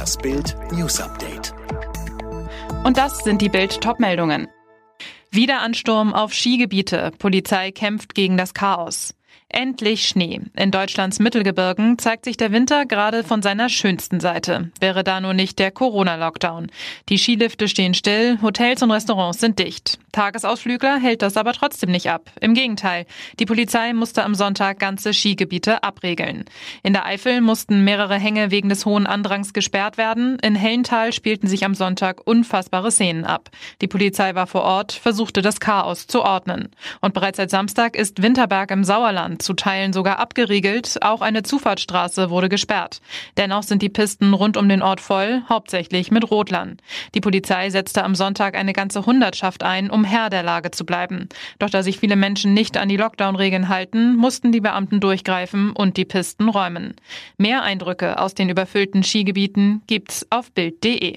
Das Bild News Update. Und das sind die Bild Topmeldungen. Wiederansturm auf Skigebiete. Polizei kämpft gegen das Chaos. Endlich Schnee. In Deutschlands Mittelgebirgen zeigt sich der Winter gerade von seiner schönsten Seite. Wäre da nur nicht der Corona-Lockdown. Die Skilifte stehen still, Hotels und Restaurants sind dicht. Tagesausflügler hält das aber trotzdem nicht ab. Im Gegenteil. Die Polizei musste am Sonntag ganze Skigebiete abregeln. In der Eifel mussten mehrere Hänge wegen des hohen Andrangs gesperrt werden. In Hellental spielten sich am Sonntag unfassbare Szenen ab. Die Polizei war vor Ort, versuchte das Chaos zu ordnen. Und bereits seit Samstag ist Winterberg im Sauerland zu Teilen sogar abgeriegelt. Auch eine Zufahrtsstraße wurde gesperrt. Dennoch sind die Pisten rund um den Ort voll, hauptsächlich mit Rotlern. Die Polizei setzte am Sonntag eine ganze Hundertschaft ein, um Herr der Lage zu bleiben. Doch da sich viele Menschen nicht an die Lockdown-Regeln halten, mussten die Beamten durchgreifen und die Pisten räumen. Mehr Eindrücke aus den überfüllten Skigebieten gibt's auf Bild.de.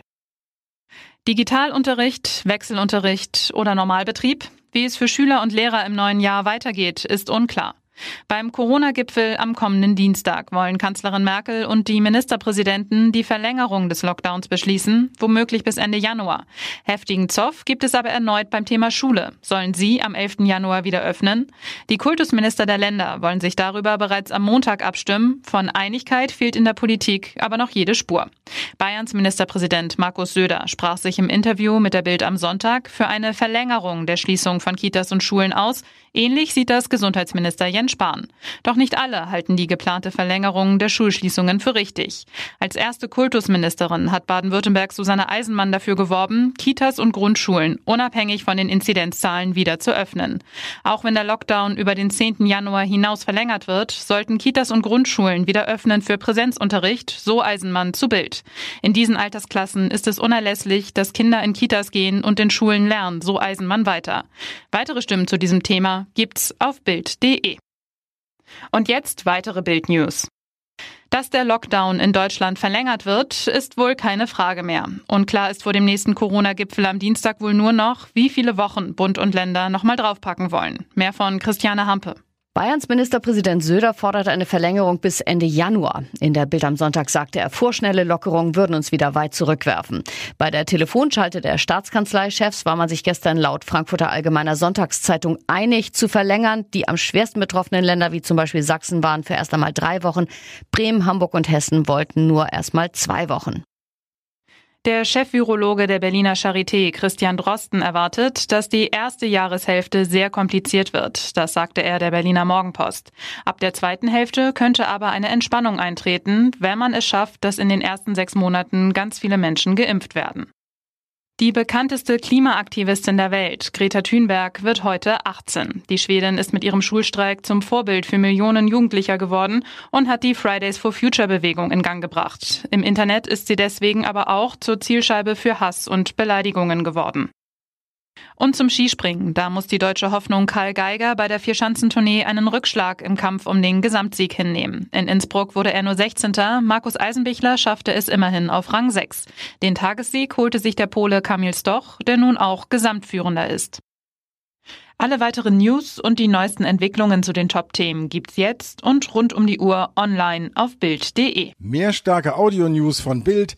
Digitalunterricht, Wechselunterricht oder Normalbetrieb? Wie es für Schüler und Lehrer im neuen Jahr weitergeht, ist unklar. Beim Corona-Gipfel am kommenden Dienstag wollen Kanzlerin Merkel und die Ministerpräsidenten die Verlängerung des Lockdowns beschließen, womöglich bis Ende Januar. Heftigen Zoff gibt es aber erneut beim Thema Schule. Sollen sie am 11. Januar wieder öffnen? Die Kultusminister der Länder wollen sich darüber bereits am Montag abstimmen. Von Einigkeit fehlt in der Politik aber noch jede Spur. Bayerns Ministerpräsident Markus Söder sprach sich im Interview mit der Bild am Sonntag für eine Verlängerung der Schließung von Kitas und Schulen aus. Ähnlich sieht das Gesundheitsminister Jens Spahn. Doch nicht alle halten die geplante Verlängerung der Schulschließungen für richtig. Als erste Kultusministerin hat Baden-Württemberg Susanne Eisenmann dafür geworben, Kitas und Grundschulen unabhängig von den Inzidenzzahlen wieder zu öffnen. Auch wenn der Lockdown über den 10. Januar hinaus verlängert wird, sollten Kitas und Grundschulen wieder öffnen für Präsenzunterricht, so Eisenmann zu Bild. In diesen Altersklassen ist es unerlässlich, dass Kinder in Kitas gehen und in Schulen lernen, so Eisenmann weiter. Weitere Stimmen zu diesem Thema gibt's auf Bild.de. Und jetzt weitere Bild-News. Dass der Lockdown in Deutschland verlängert wird, ist wohl keine Frage mehr. Und klar ist vor dem nächsten Corona-Gipfel am Dienstag wohl nur noch, wie viele Wochen Bund und Länder nochmal draufpacken wollen. Mehr von Christiane Hampe. Bayerns Ministerpräsident Söder fordert eine Verlängerung bis Ende Januar. In der Bild am Sonntag sagte er, vorschnelle Lockerungen würden uns wieder weit zurückwerfen. Bei der Telefonschalte der Staatskanzleichefs war man sich gestern laut Frankfurter Allgemeiner Sonntagszeitung einig zu verlängern. Die am schwersten betroffenen Länder wie zum Beispiel Sachsen waren für erst einmal drei Wochen. Bremen, Hamburg und Hessen wollten nur erst mal zwei Wochen. Der Chefvirologe der Berliner Charité, Christian Drosten, erwartet, dass die erste Jahreshälfte sehr kompliziert wird. Das sagte er der Berliner Morgenpost. Ab der zweiten Hälfte könnte aber eine Entspannung eintreten, wenn man es schafft, dass in den ersten sechs Monaten ganz viele Menschen geimpft werden. Die bekannteste Klimaaktivistin der Welt, Greta Thunberg, wird heute 18. Die Schwedin ist mit ihrem Schulstreik zum Vorbild für Millionen Jugendlicher geworden und hat die Fridays for Future Bewegung in Gang gebracht. Im Internet ist sie deswegen aber auch zur Zielscheibe für Hass und Beleidigungen geworden. Und zum Skispringen. Da muss die deutsche Hoffnung Karl Geiger bei der Vierschanzentournee einen Rückschlag im Kampf um den Gesamtsieg hinnehmen. In Innsbruck wurde er nur 16. Markus Eisenbichler schaffte es immerhin auf Rang 6. Den Tagessieg holte sich der Pole Kamil Stoch, der nun auch Gesamtführender ist. Alle weiteren News und die neuesten Entwicklungen zu den Top-Themen gibt's jetzt und rund um die Uhr online auf Bild.de. Mehr starke Audio-News von Bild